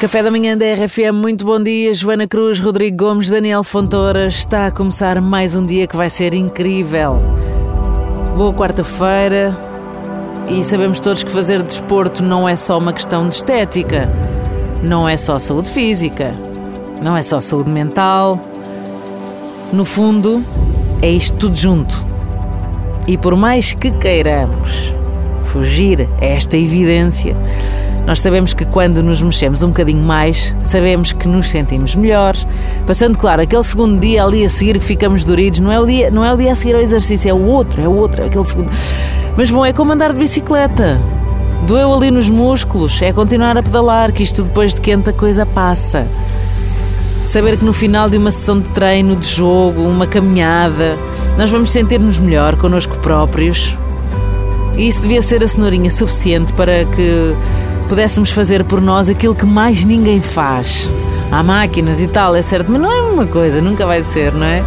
Café da manhã da RFM, muito bom dia. Joana Cruz, Rodrigo Gomes, Daniel Fontoura. Está a começar mais um dia que vai ser incrível. Boa quarta-feira. E sabemos todos que fazer desporto não é só uma questão de estética, não é só saúde física, não é só saúde mental. No fundo, é isto tudo junto. E por mais que queiramos fugir a esta evidência, nós sabemos que quando nos mexemos um bocadinho mais, sabemos que nos sentimos melhores. Passando, claro, aquele segundo dia ali a seguir que ficamos doridos, não é o dia, não é o dia a seguir ao exercício, é o outro, é o outro, é aquele segundo. Mas bom, é como andar de bicicleta. Doeu ali nos músculos, é continuar a pedalar, que isto depois de quente a coisa passa. Saber que no final de uma sessão de treino, de jogo, uma caminhada, nós vamos sentir-nos melhor connosco próprios. E isso devia ser a cenourinha suficiente para que pudéssemos fazer por nós aquilo que mais ninguém faz. Há máquinas e tal, é certo, mas não é uma coisa, nunca vai ser, não é?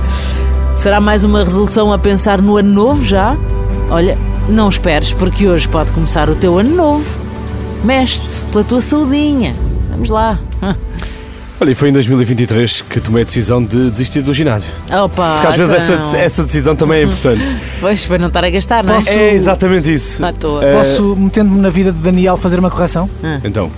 Será mais uma resolução a pensar no ano novo já? Olha, não esperes, porque hoje pode começar o teu ano novo. Mexe-te pela tua saudinha. Vamos lá. Olha, e foi em 2023 que tomei a decisão de desistir do ginásio. Opa! Porque às vezes então. essa, essa decisão também é importante. Pois, para não estar a gastar, não é? Posso- é exatamente isso. À toa. Eh, Posso, metendo-me na vida de Daniel, fazer uma correção? Então.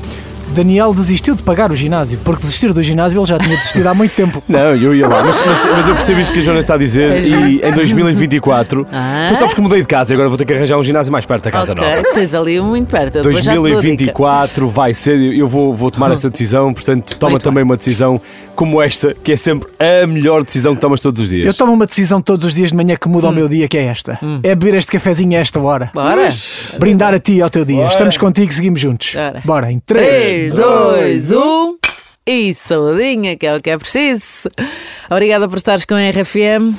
Daniel desistiu de pagar o ginásio, porque desistir do ginásio ele já tinha desistido há muito tempo. Não, eu ia lá, mas, mas- mas eu percebo isto que a Joana está a dizer e em 2024 Ah. foi só porque mudei de casa e agora vou ter que arranjar um ginásio mais perto da casa ok, nova. tens ali muito perto. Depois já te dou a dica. 2024 vai ser, eu vou, vou tomar essa decisão, portanto, toma Muito também uma decisão como esta, que é sempre a melhor decisão que tomas todos os dias. Eu tomo uma decisão todos os dias de manhã que muda o meu dia, que é esta. É beber este cafezinho a esta hora. Bora? Brindar a ti e ao teu dia. Estamos contigo, seguimos juntos. Bora. Bora, em 3, 3, 2, 1 e saudinha, que é o que é preciso. Obrigada por estares com a RFM.